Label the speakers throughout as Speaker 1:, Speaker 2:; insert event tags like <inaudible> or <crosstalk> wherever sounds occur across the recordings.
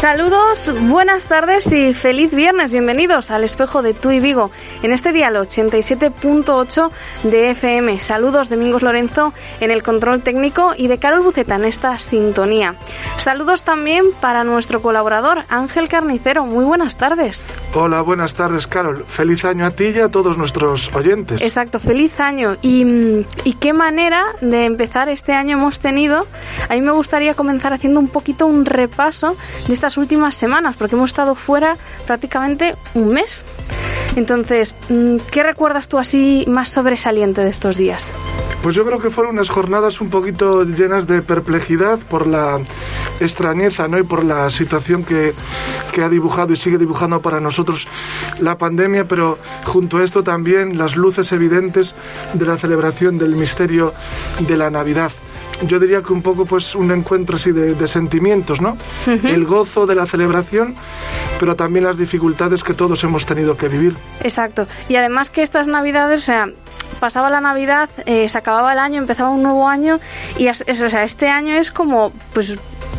Speaker 1: Saludos, buenas tardes y feliz viernes. Bienvenidos al espejo de Tu y Vigo en este día, el 87.8 de FM. Saludos, Domingos Lorenzo en el control técnico y de Carol Buceta en esta sintonía. Saludos también para nuestro colaborador Ángel Carnicero. Muy buenas tardes.
Speaker 2: Hola, buenas tardes, Carol. Feliz año a ti y a todos nuestros oyentes.
Speaker 1: Exacto, feliz año. Y, y qué manera de empezar este año hemos tenido. A mí me gustaría comenzar haciendo un poquito un repaso de estas últimas semanas, porque hemos estado fuera prácticamente un mes. Entonces, mm, ¿qué recuerdas tú así más sobresaliente de estos días?
Speaker 2: Pues yo creo que fueron unas jornadas un poquito llenas de perplejidad por la extrañeza ¿no? y por la situación que, que ha dibujado y sigue dibujando para nosotros la pandemia, pero junto a esto también las luces evidentes de la celebración del misterio de la Navidad yo diría que un poco pues un encuentro así de, de sentimientos, ¿no? El gozo de la celebración, pero también las dificultades que todos hemos tenido que vivir.
Speaker 1: Exacto. Y además que estas navidades, o sea, pasaba la Navidad, eh, se acababa el año, empezaba un nuevo año y es, es- o sea, este año es como pues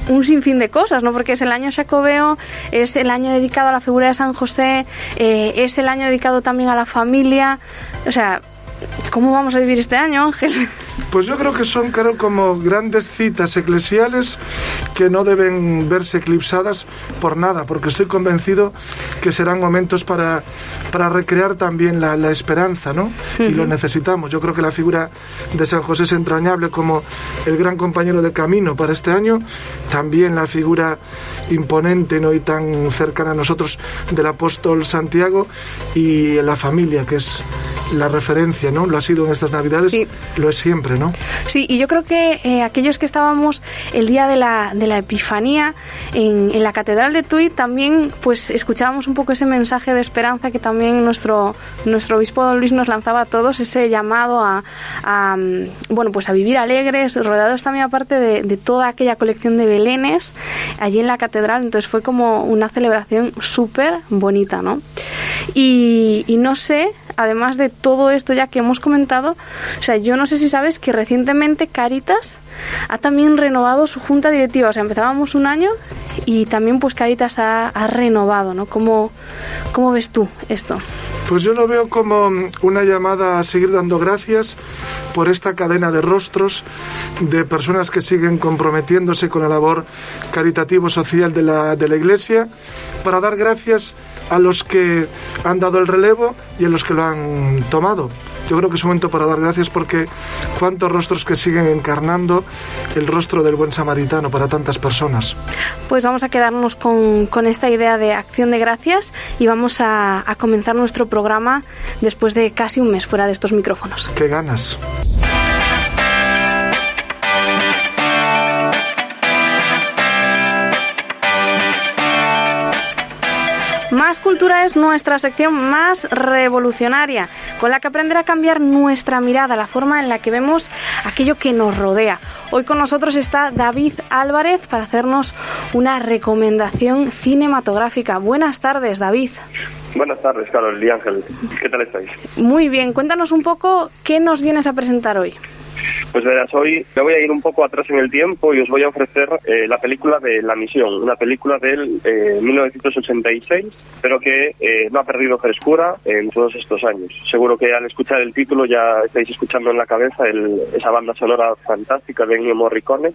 Speaker 1: un sinfín de cosas, ¿no? Porque es el año Jacobeo, es el año dedicado a la figura de San José, eh, es el año dedicado también a la familia, o sea, ¿cómo vamos a vivir este año, Ángel?
Speaker 2: Pues yo creo que son, Carol, como grandes citas eclesiales que no deben verse eclipsadas por nada, porque estoy convencido que serán momentos para, para recrear también la, la esperanza, ¿no? Y lo necesitamos. Yo creo que la figura de San José es entrañable como el gran compañero de camino para este año, también la figura imponente ¿no? y tan cercana a nosotros del apóstol Santiago y la familia, que es la referencia, ¿no? Lo ha sido en estas Navidades,
Speaker 1: Sí.
Speaker 2: lo es siempre, ¿no?
Speaker 1: Sí, y yo creo que eh, aquellos que estábamos el día de la, de la Epifanía en, en la Catedral de Tui también pues escuchábamos un poco ese mensaje de esperanza que también nuestro, nuestro obispo Don Luis nos lanzaba a todos, ese llamado a, a, bueno pues a vivir alegres, rodeados también aparte de, de toda aquella colección de belenes allí en la Catedral, entonces fue como una celebración súper bonita, ¿no? Y, y no sé, además de todo esto ya que hemos comentado, o sea, yo no sé si sabes que recientemente Caritas ha también renovado su junta directiva. O sea, empezábamos un año y también pues Caritas ha, ha renovado, ¿no? ¿Cómo, ¿Cómo ves tú esto?
Speaker 2: Pues yo lo veo como una llamada a seguir dando gracias por esta cadena de rostros de personas que siguen comprometiéndose con la labor caritativo-social de la, de la Iglesia, para dar gracias a los que han dado el relevo y a los que lo han tomado. Yo creo que es un momento para dar gracias porque cuántos rostros que siguen encarnando el rostro del buen samaritano para tantas personas.
Speaker 1: Pues vamos a quedarnos con, con esta idea de acción de gracias y vamos a, a comenzar nuestro programa después de casi un mes fuera de estos micrófonos.
Speaker 2: ¡Qué ganas!
Speaker 1: Más Cultura es nuestra sección más revolucionaria, con la que aprender a cambiar nuestra mirada, la forma en la que vemos aquello que nos rodea. Hoy con nosotros está David Álvarez para hacernos una recomendación cinematográfica. Buenas tardes, David.
Speaker 3: Buenas tardes, Carol y Ángel. ¿Qué tal estáis?
Speaker 1: Muy bien, cuéntanos un poco qué nos vienes a presentar hoy.
Speaker 3: Pues verás, hoy me voy a ir un poco atrás en el tiempo y os voy a ofrecer eh, la película de La Misión, una película del eh, 1986, pero que eh, no ha perdido frescura en todos estos años. Seguro que al escuchar el título ya estáis escuchando en la cabeza el- esa banda sonora fantástica de Ennio Morricone,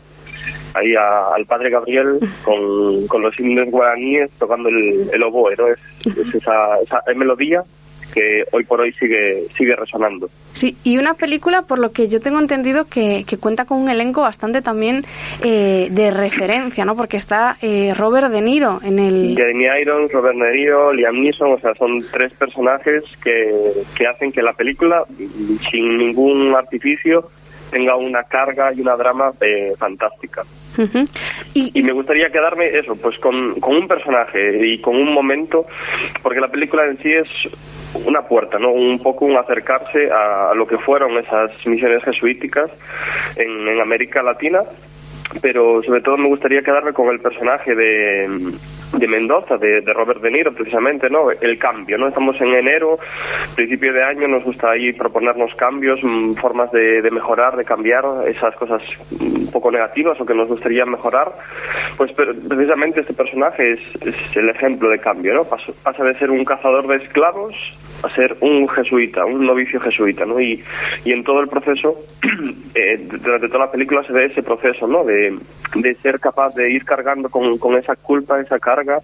Speaker 3: ahí a- al padre Gabriel con, los indios guaraníes tocando el, el oboe, ¿no? Es, es esa, esa melodía que hoy por hoy sigue, sigue resonando.
Speaker 1: Sí, y una película, por lo que yo tengo entendido, que, que cuenta con un elenco bastante también eh, de referencia, ¿no? Porque está eh, Robert De Niro en el...
Speaker 3: Jeremy Irons, Robert De Niro, Liam Neeson, o sea, son tres personajes que, que hacen que la película, sin ningún artificio, tenga una carga y una drama eh, fantástica. y, me gustaría quedarme eso, pues con, con, un personaje y con un momento, porque la película en sí es una puerta, ¿no? Un poco un acercarse a, lo que fueron esas misiones jesuíticas en, América Latina pero sobre todo me gustaría quedarme con el personaje de, de Mendoza, de, Robert De Niro, precisamente, ¿no? El cambio, ¿no? Estamos en enero, principio de año, nos gusta ahí proponernos cambios, mm, formas de, mejorar, de cambiar esas cosas un poco negativas o que nos gustaría mejorar. Pues precisamente este personaje es, el ejemplo de cambio, ¿no? Pasa, de ser un cazador de esclavos a ser un jesuita, un novicio jesuita, ¿no? Y, y en todo el proceso, <clears throat> eh, durante toda la película se ve ese proceso, ¿no? De, de ser capaz de ir cargando con, con esa culpa, esa carga,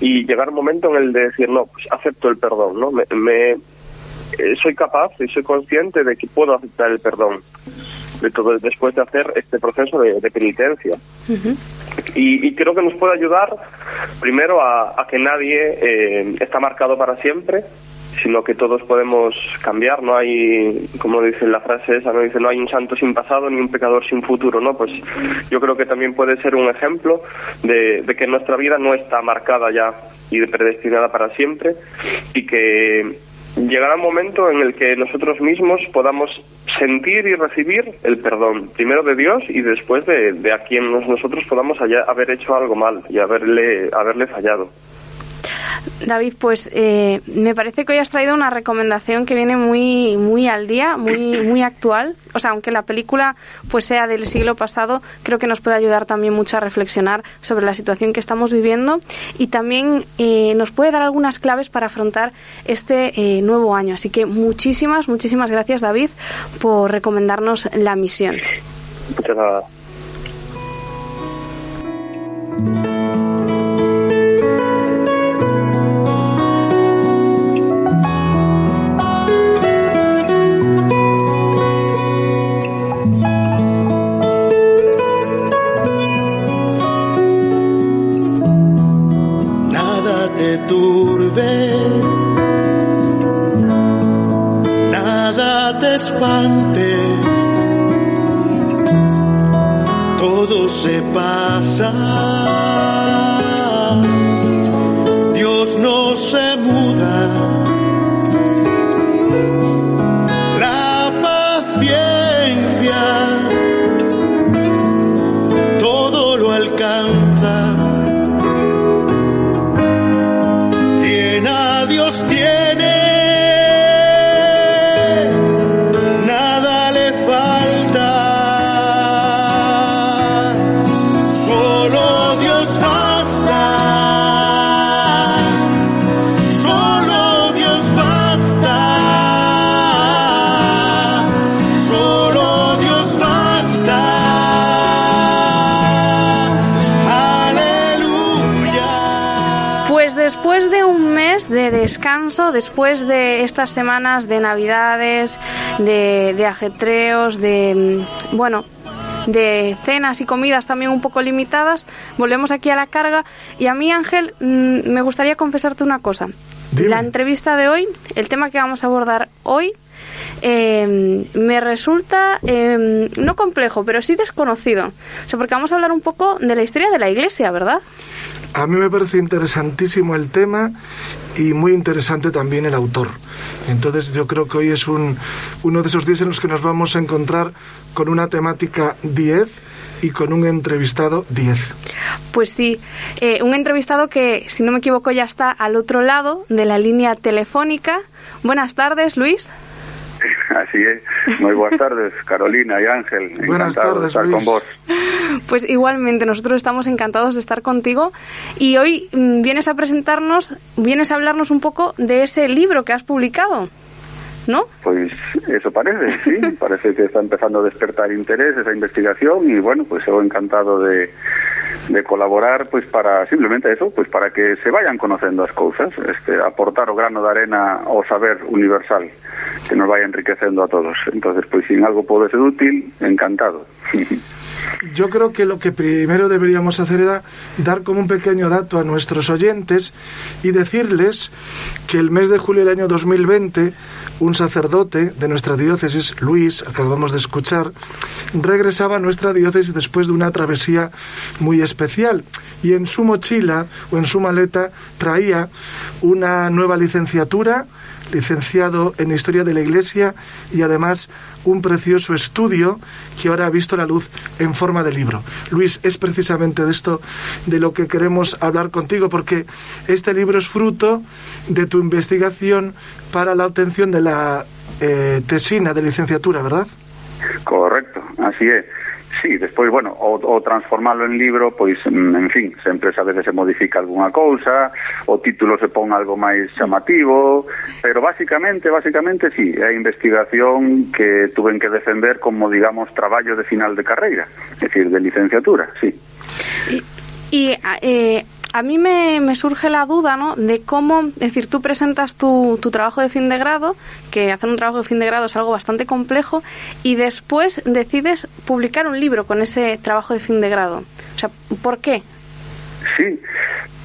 Speaker 3: y llegar un momento en el de decir, no, pues acepto el perdón, ¿no? Me, eh, soy capaz y soy consciente de que puedo aceptar el perdón de todo después de hacer este proceso de, penitencia. y, creo que nos puede ayudar primero a, que nadie eh, está marcado para siempre, sino que todos podemos cambiar, no hay, como dice la frase esa, no dice no hay un santo sin pasado ni un pecador sin futuro, ¿no? Pues yo creo que también puede ser un ejemplo de, que nuestra vida no está marcada ya y predestinada para siempre y que llegará un momento en el que nosotros mismos podamos sentir y recibir el perdón, primero de Dios y después de, de a quien nosotros podamos haber hecho algo mal y haberle, haberle fallado.
Speaker 1: David, pues eh, me parece que hoy has traído una recomendación que viene muy muy al día, muy muy actual. O sea, aunque la película pues sea del siglo pasado, creo que nos puede ayudar también mucho a reflexionar sobre la situación que estamos viviendo y también eh, nos puede dar algunas claves para afrontar este eh, nuevo año. Así que muchísimas muchísimas gracias, David, por recomendarnos la misión.
Speaker 3: Muchas gracias.
Speaker 1: tiene después de estas semanas de navidades, de, ajetreos, de, mm, bueno, de cenas y comidas también un poco limitadas, volvemos aquí a la carga. Y a mí, Ángel, mm, me gustaría confesarte una cosa. La entrevista de hoy, el tema que vamos a abordar hoy, em, me resulta em, no complejo, pero sí desconocido. O sea, porque vamos a hablar un poco de la historia de la Iglesia, ¿verdad?
Speaker 2: A mí me parece interesantísimo el tema y muy interesante también el autor. Entonces yo creo que hoy es un, uno de esos días en los que nos vamos a encontrar con una temática 10 y con un entrevistado 10.
Speaker 1: Pues sí, eh, un entrevistado que, si no me equivoco, ya está al otro lado de la línea telefónica. Buenas tardes, Luis. <laughs>
Speaker 4: Así es. Muy buenas tardes, Carolina y Ángel.
Speaker 2: Buenas
Speaker 4: Encantado de estar con vos.
Speaker 1: Pues igualmente, nosotros estamos encantados de estar contigo y hoy mm, vienes a presentarnos, vienes a hablarnos un poco de ese libro que has publicado. ¿No?
Speaker 4: Pues eso parece, sí. <laughs> parece que está empezando a despertar interés esa investigación y bueno, pues yo encantado de, de colaborar pues para simplemente eso, pues para que se vayan conocendo as cousas, este aportar o grano de arena ao saber universal que nos vai enriquecendo a todos. Entonces, pois sin algo pode ser útil, encantado. <laughs>
Speaker 2: Yo creo que lo que primero deberíamos hacer era dar como un pequeño dato a nuestros oyentes y decirles que el mes de julio del año 2020 un sacerdote de nuestra diócesis, Luis, acabamos de escuchar, regresaba a nuestra diócesis después de una travesía muy especial. Y en su mochila o en su maleta traía una nueva licenciatura licenciado en Historia de la Iglesia y además un precioso estudio que ahora ha visto la luz en forma de libro. Luis, es precisamente de esto de lo que queremos hablar contigo, porque este libro es fruto de tu investigación para la obtención de la eh, tesina de licenciatura, ¿verdad?
Speaker 4: Correcto, así es. Sí, despois, bueno, o, o transformalo en libro, pois, mm, en fin, sempre a veces se modifica algunha cousa, o título se pon algo máis chamativo, pero basicamente, basicamente, sí, é a investigación que tuven que defender como, digamos, traballo de final de carreira, é dicir, de licenciatura, sí.
Speaker 1: E, e eh, a mí me, surge la duda, ¿no? De cómo, es decir, tú presentas tu, tu, trabajo de fin de grado, que hacer un trabajo de fin de grado es algo bastante complejo, y después decides publicar un libro con ese trabajo de fin de grado. O sea, ¿por qué?
Speaker 4: Sí,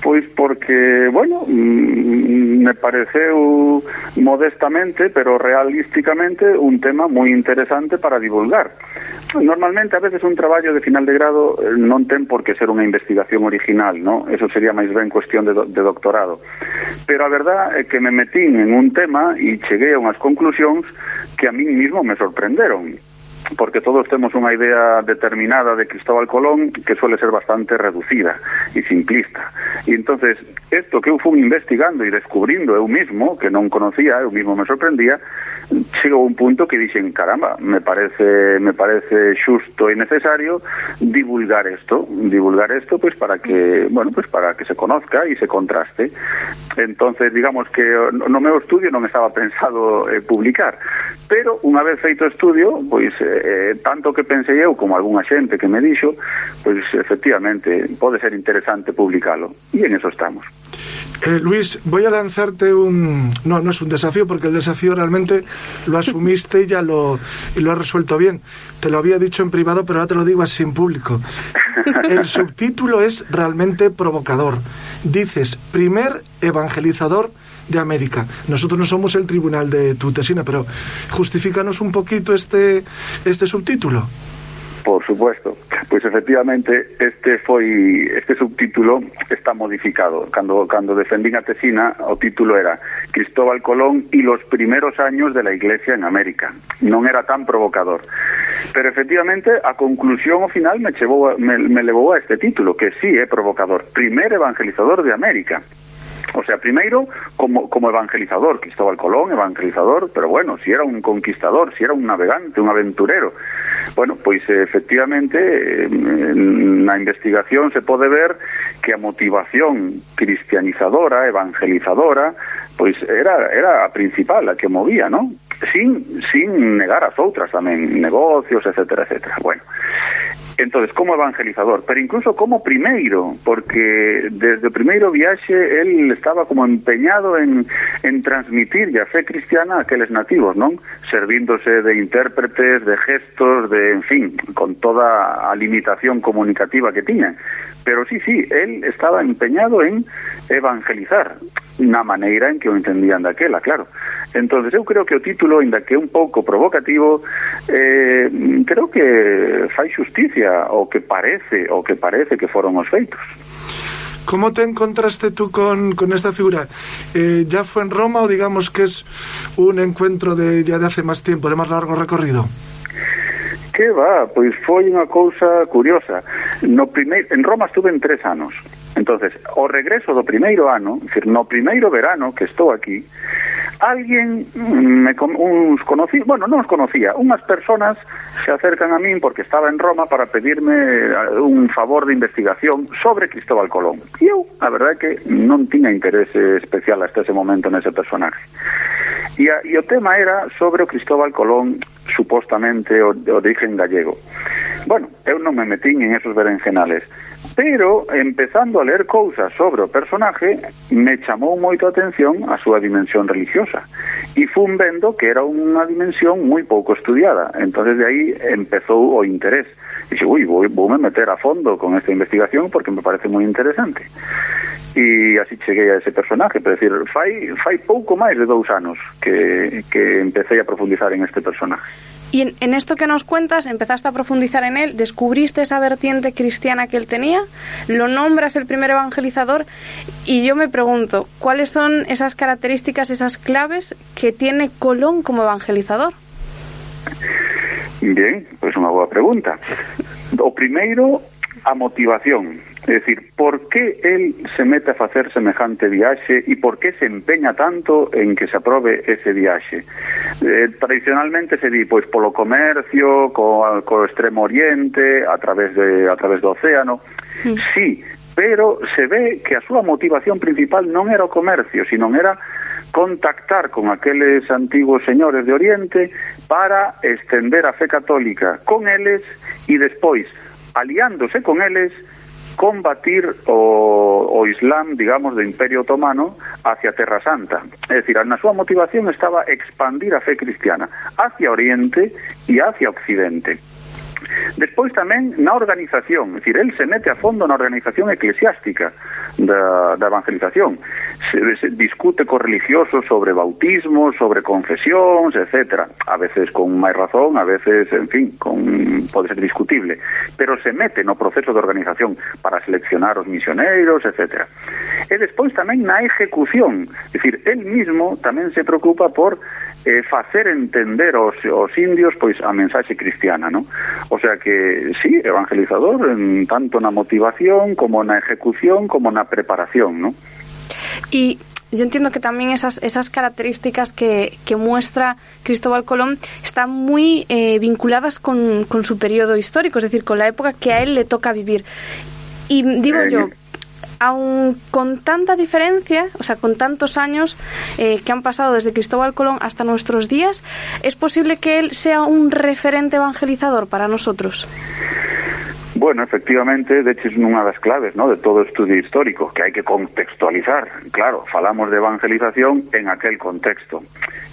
Speaker 4: Pois porque, bueno, me pareceu modestamente, pero realísticamente, un tema moi interesante para divulgar. Normalmente a veces un traballo de final de grado eh, non ten por que ser unha investigación original, no? Eso sería máis ben cuestión de, do, de doctorado. Pero a verdad é que me metín en un tema e cheguei a unhas conclusións que a mí mismo me sorprenderon porque todos temos unha idea determinada de Cristóbal Colón que suele ser bastante reducida e simplista. E entonces, isto que eu fui investigando e descubrindo eu mismo, que non conocía, eu mismo me sorprendía, chegou un punto que dixen, caramba, me parece me parece xusto e necesario divulgar isto, divulgar isto pues para que, bueno, pues para que se conozca e se contraste. Entonces, digamos que no meu estudio non estaba <laughs> pensado eh, publicar, pero unha vez feito estudio, pois eh, tanto que pensei eu como algunha xente que me dixo, pois efectivamente pode ser interesante publicalo. E en eso estamos.
Speaker 2: Eh, Luis, voy a lanzarte un... No, no es un desafío, porque el desafío realmente lo asumiste y ya lo, y lo has resuelto bien. Te lo había dicho en privado, pero ahora te lo digo así en público. <laughs> El subtítulo es realmente provocador. Dices, primer evangelizador de América. Nosotros no somos el tribunal de tu tesina, pero justifícanos un poquito este, este subtítulo.
Speaker 4: Por supuesto. Pois efectivamente este foi este subtítulo está modificado. Cando cando defendín a tesina, o título era Cristóbal Colón y los primeros años de la Iglesia en América. Non era tan provocador. Pero efectivamente a conclusión ao final me chevou me, me a este título, que sí é provocador. Primer evangelizador de América. O sea, primeiro como, como evangelizador, Cristóbal Colón, evangelizador, pero bueno, si era un conquistador, si era un navegante, un aventurero. Bueno, pois efectivamente na investigación se pode ver que a motivación cristianizadora, evangelizadora, pois era, era a principal, a que movía, ¿no? Sin, sin negar as outras tamén, negocios, etcétera, etcétera. Bueno, entonces como evangelizador, pero incluso como primeiro, porque desde o primeiro viaxe él estaba como empeñado en, en transmitir a fe cristiana a aqueles nativos, non? Servíndose de intérpretes, de gestos, de, en fin, con toda a limitación comunicativa que tiña. Pero sí, sí, él estaba empeñado en evangelizar na maneira en que o entendían daquela, claro. entonces eu creo que o título, inda que un pouco provocativo, eh, creo que fai justicia o que parece, o que parece que foron os feitos.
Speaker 2: Como te encontraste tú con, con esta figura? Eh, ¿Ya fue en Roma o digamos que es un encuentro de, ya de hace más tiempo, de más largo recorrido?
Speaker 4: Que va, pois foi unha cousa curiosa. No primeiro, en Roma estuve en tres anos. Entonces, o regreso do primeiro ano, decir, no primeiro verano que estou aquí, alguén me uns conocí, bueno, non os conocía, unhas personas se acercan a min porque estaba en Roma para pedirme eh, un favor de investigación sobre Cristóbal Colón. E eu, a verdade é que non tiña interese especial hasta ese momento nese personaje. E, a, e o tema era sobre o Cristóbal Colón supostamente o, o de origen gallego. Bueno, eu non me metín en esos berenjenales. Pero, empezando a ler cousas sobre o personaje, me chamou moito a atención a súa dimensión religiosa. E fun vendo que era unha dimensión moi pouco estudiada. entonces de aí empezou o interés. E dixo, ui, vou, vou me meter a fondo con esta investigación porque me parece moi interesante. E así cheguei a ese personaje, pero decir, fai, fai pouco máis de dous anos que, que empecé a profundizar en este personaje.
Speaker 1: Y en, esto que nos cuentas, empezaste a profundizar en él, descubriste esa vertiente cristiana que él tenía, lo nombras el primer evangelizador y yo me pregunto, ¿cuáles son esas características, esas claves que tiene Colón como evangelizador?
Speaker 4: Bien, pues una buena pregunta. O primero, a motivación. É dicir, por que el se mete a facer semejante viaxe e por que se empeña tanto en que se aprobe ese viaxe? Eh, tradicionalmente se di, pois, polo comercio, co, co extremo oriente, a través, de, a través do océano. Sí. sí, pero se ve que a súa motivación principal non era o comercio, sino era contactar con aqueles antigos señores de Oriente para estender a fe católica con eles e despois, aliándose con eles, combatir o, o Islam, digamos, do Imperio Otomano hacia Terra Santa. É dicir, na súa motivación estaba expandir a fe cristiana hacia Oriente e hacia Occidente. Despois tamén na organización, é dicir, el se mete a fondo na organización eclesiástica, da, da evangelización. Se, se discute co religiosos sobre bautismos, sobre confesións, etc. A veces con máis razón, a veces, en fin, con, pode ser discutible. Pero se mete no proceso de organización para seleccionar os misioneiros, etc. E despois tamén na ejecución. É dicir, el mismo tamén se preocupa por eh, facer entender os, os indios pois a mensaxe cristiana, non? O sea que, sí, evangelizador, en, tanto na motivación como na ejecución, como na preparación, ¿no?
Speaker 1: Y yo entiendo que también esas, esas características que, que muestra Cristóbal Colón están muy eh, vinculadas con, con su periodo histórico, es decir, con la época que a él le toca vivir. Y digo eh, yo, aun con tanta diferencia, o sea, con tantos años eh, que han pasado desde Cristóbal Colón hasta nuestros días, ¿es posible que él sea un referente evangelizador para nosotros?
Speaker 4: Bueno, efectivamente, de hecho es unha das claves ¿no? de todo estudio histórico, que hai que contextualizar. Claro, falamos de evangelización en aquel contexto,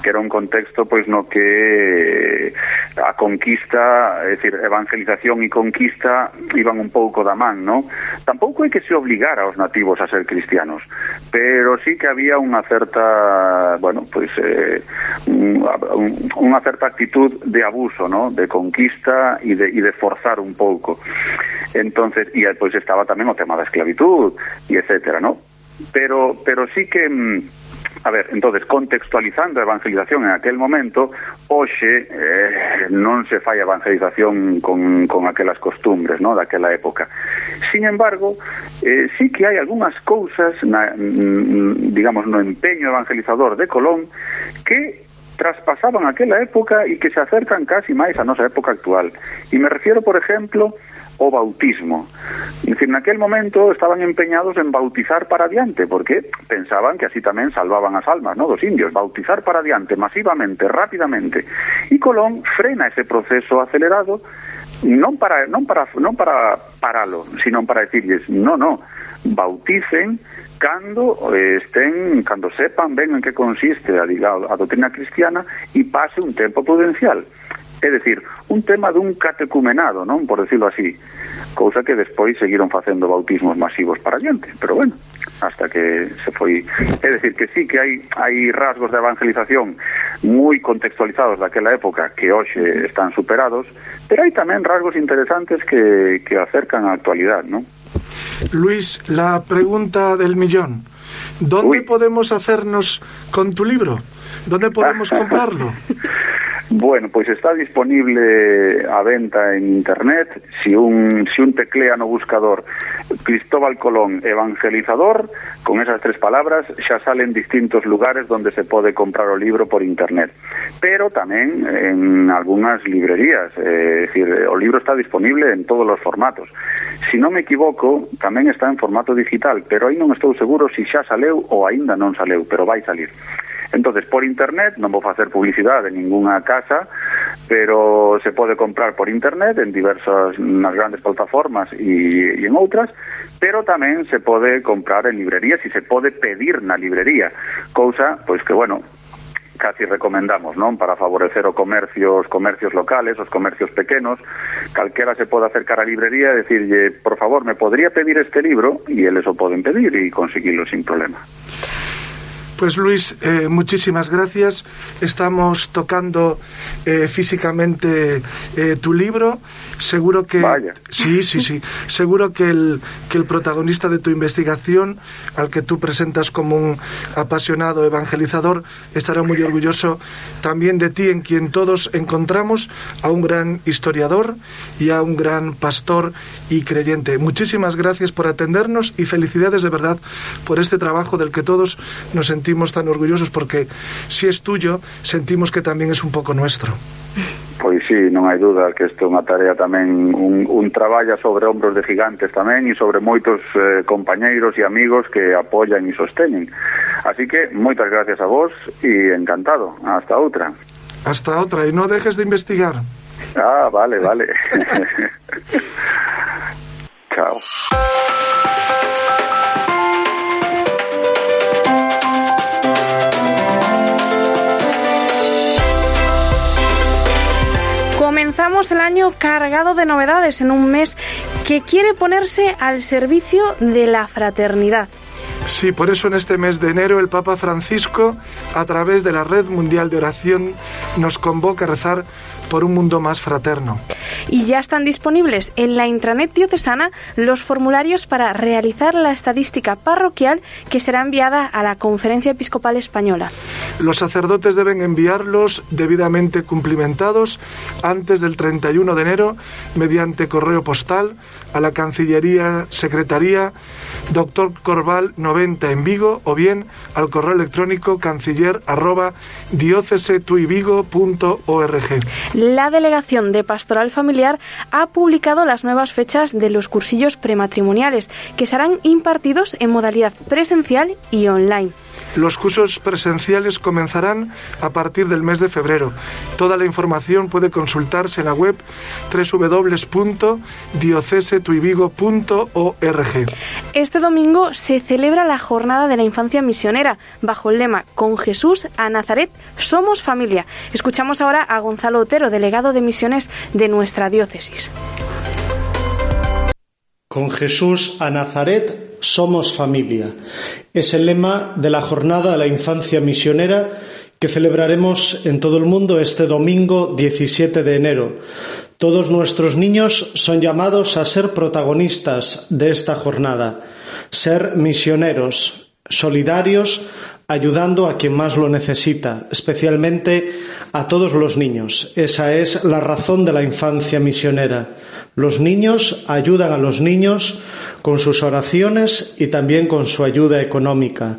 Speaker 4: que era un contexto pois no que a conquista, é dicir, evangelización e conquista iban un pouco da man, ¿no? Tampouco hai que se obligar aos nativos a ser cristianos, pero sí que había unha certa, bueno, pois eh, unha certa actitud de abuso, ¿no? De conquista e de, e de forzar un pouco. Entonces, y pues estaba tamén o tema da esclavitud e etcétera, ¿no? Pero pero sí que mm, a ver, entonces contextualizando a evangelización en aquel momento, hoxe eh, se fai evangelización con, con aquelas costumbres, ¿no? daquela época. Sin embargo, eh, sí que hai algunhas cousas mm, digamos no empeño evangelizador de Colón que traspasaban aquela época e que se acercan casi máis a nosa época actual. E me refiero, por exemplo, o bautismo. Es decir, en aquel momento estaban empeñados en bautizar para adiante, porque pensaban que así tamén salvaban as almas, ¿no? Dos indios, bautizar para adiante, masivamente, rápidamente. E Colón frena ese proceso acelerado non para non para non para paralo, sino para decirles, no, no, bauticen cando eh, estén, cando sepan ben en que consiste a, a, a doutrina cristiana e pase un tempo prudencial. É dicir, un tema dun catecumenado, non? Por decirlo así. Cousa que despois seguiron facendo bautismos masivos para adiante. Pero bueno, hasta que se foi... É dicir, que sí que hai, hai rasgos de evangelización moi contextualizados daquela época que hoxe están superados, pero hai tamén rasgos interesantes que, que acercan á actualidad, non?
Speaker 2: Luis, la pregunta del millón. ¿Dónde Uy. podemos hacernos con tu libro? ¿Dónde podemos <laughs> comprarlo?
Speaker 4: Bueno, pois está disponible a venta en internet. Si un, si un teclea no buscador Cristóbal Colón evangelizador Con esas tres palabras xa salen distintos lugares Donde se pode comprar o libro por internet. Pero tamén en algunhas librerías eh, decir, O libro está disponible en todos os formatos. Si non me equivoco, tamén está en formato digital Pero aí non estou seguro si xa saleu ou aínda non saleu Pero vai salir entonces por internet, non vou facer publicidade en ninguna casa, pero se pode comprar por internet en diversas nas grandes plataformas e, e en outras, pero tamén se pode comprar en librerías e se pode pedir na librería, cousa pois que bueno, casi recomendamos, non? Para favorecer o comercio, os comercios locales, os comercios pequenos, calquera se pode acercar á librería e decirlle, por favor, me podría pedir este libro? E eles o poden pedir e conseguilo sin problema.
Speaker 2: Pues Luis, eh, muchísimas gracias. Estamos tocando eh, físicamente eh, tu libro. Seguro que
Speaker 4: Vaya.
Speaker 2: sí, sí, sí. Seguro que el que el protagonista de tu investigación, al que tú presentas como un apasionado evangelizador, estará muy orgulloso también de ti, en quien todos encontramos a un gran historiador y a un gran pastor y creyente. Muchísimas gracias por atendernos y felicidades de verdad por este trabajo del que todos nos sentimos tan orgullosos porque si es tuyo, sentimos que también es un poco nuestro.
Speaker 4: Pois sí, non hai duda que isto é unha tarea tamén un, un traballa sobre hombros de gigantes tamén e sobre moitos eh, compañeiros e amigos que apoyan e sosteñen. Así que moitas gracias a vos e encantado. Hasta outra.
Speaker 2: Hasta otra y no dejes de investigar.
Speaker 4: Ah, vale, vale. <laughs> <laughs> Chao.
Speaker 1: Comenzamos el año cargado de novedades en un mes que quiere ponerse al servicio de la fraternidad.
Speaker 2: Sí, por eso en este mes de enero el Papa Francisco, a través de la Red Mundial de Oración, nos convoca a rezar por un mundo más fraterno.
Speaker 1: Y ya están disponibles en la intranet diocesana los formularios para realizar la estadística parroquial que será enviada a la Conferencia Episcopal Española.
Speaker 2: Los sacerdotes deben enviarlos debidamente cumplimentados antes del 31 de enero mediante correo postal a la Cancillería Secretaría Doctor Corval 90 en Vigo o bien al correo electrónico canciller arroba diocesetuivigo.org.
Speaker 1: La Delegación de Pastoral Familiar ha publicado las nuevas fechas de los cursillos prematrimoniales que serán impartidos en modalidad presencial y online.
Speaker 2: Los cursos presenciales comenzarán a partir del mes de febrero. Toda la información puede consultarse en la web www.diocesetuivigo.org.
Speaker 1: Este domingo se celebra la Jornada de la Infancia Misionera bajo el lema Con Jesús a Nazaret somos familia. Escuchamos ahora a Gonzalo Otero, delegado de misiones de nuestra diócesis.
Speaker 5: Con Jesús a Nazaret somos familia. Es el lema de la Jornada de la Infancia Misionera que celebraremos en todo el mundo este domingo 17 de enero. Todos nuestros niños son llamados a ser protagonistas de esta jornada, ser misioneros, solidarios, ayudando a quien más lo necesita, especialmente a todos los niños. Esa es la razón de la infancia misionera. Los niños ayudan a los niños con sus oraciones y también con su ayuda económica.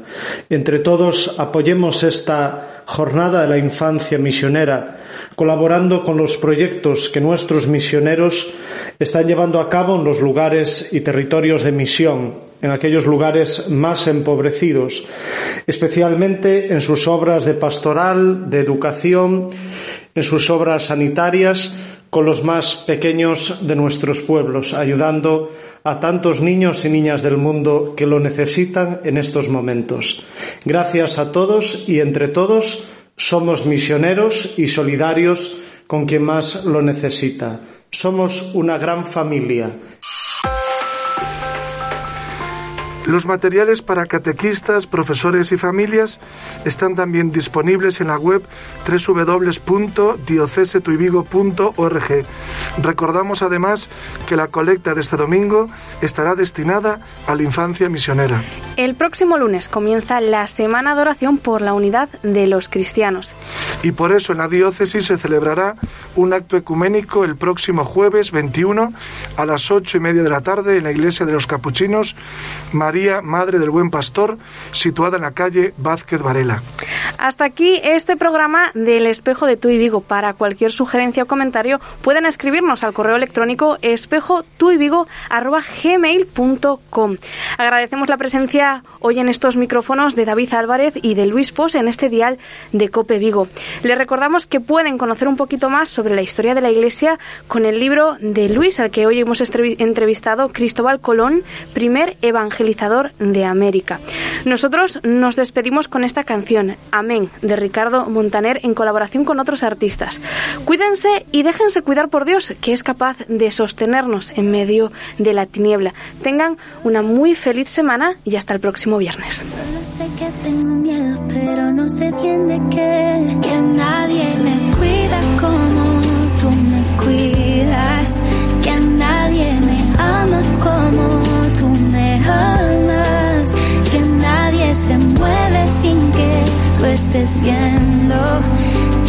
Speaker 5: Entre todos apoyemos esta jornada de la infancia misionera, colaborando con los proyectos que nuestros misioneros están llevando a cabo en los lugares y territorios de misión, en aquellos lugares más empobrecidos, especialmente en sus obras de pastoral, de educación, en sus obras sanitarias, con los más pequeños de nuestros pueblos, ayudando a tantos niños y niñas del mundo que lo necesitan en estos momentos. Gracias a todos y entre todos somos misioneros y solidarios con quien más lo necesita. Somos una gran familia.
Speaker 2: Los materiales para catequistas, profesores y familias están también disponibles en la web www.diocesetuivigo.org. Recordamos además que la colecta de este domingo estará destinada a la infancia misionera.
Speaker 1: El próximo lunes comienza la Semana de Oración por la Unidad de los Cristianos.
Speaker 2: Y por eso en la diócesis se celebrará un acto ecuménico el próximo jueves 21 a las ocho y media de la tarde en la iglesia de los capuchinos María, Madre del Buen Pastor, situada en la calle Vázquez Varela.
Speaker 1: Hasta aquí este programa del espejo de Tu y Vigo. Para cualquier sugerencia o comentario pueden escribirnos al correo electrónico espejo. Agradecemos la presencia hoy en estos micrófonos de David Álvarez y de Luis Pos en este dial de Cope Vigo. Les recordamos que pueden conocer un poquito más sobre la historia de la Iglesia con el libro de Luis, al que hoy hemos entrevistado, Cristóbal Colón, primer evangelizador de América. Nosotros nos despedimos con esta canción, De Ricardo Montaner, en colaboración con otros artistas. Cuídense y déjense cuidar por Dios, que es capaz de sostenernos en medio de la tiniebla. Tengan una muy feliz semana y hasta el próximo viernes.
Speaker 6: Se mueve sin que estés viendo.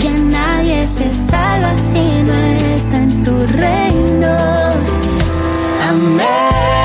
Speaker 6: Que nadie se salva si no está en tu reino. Amén.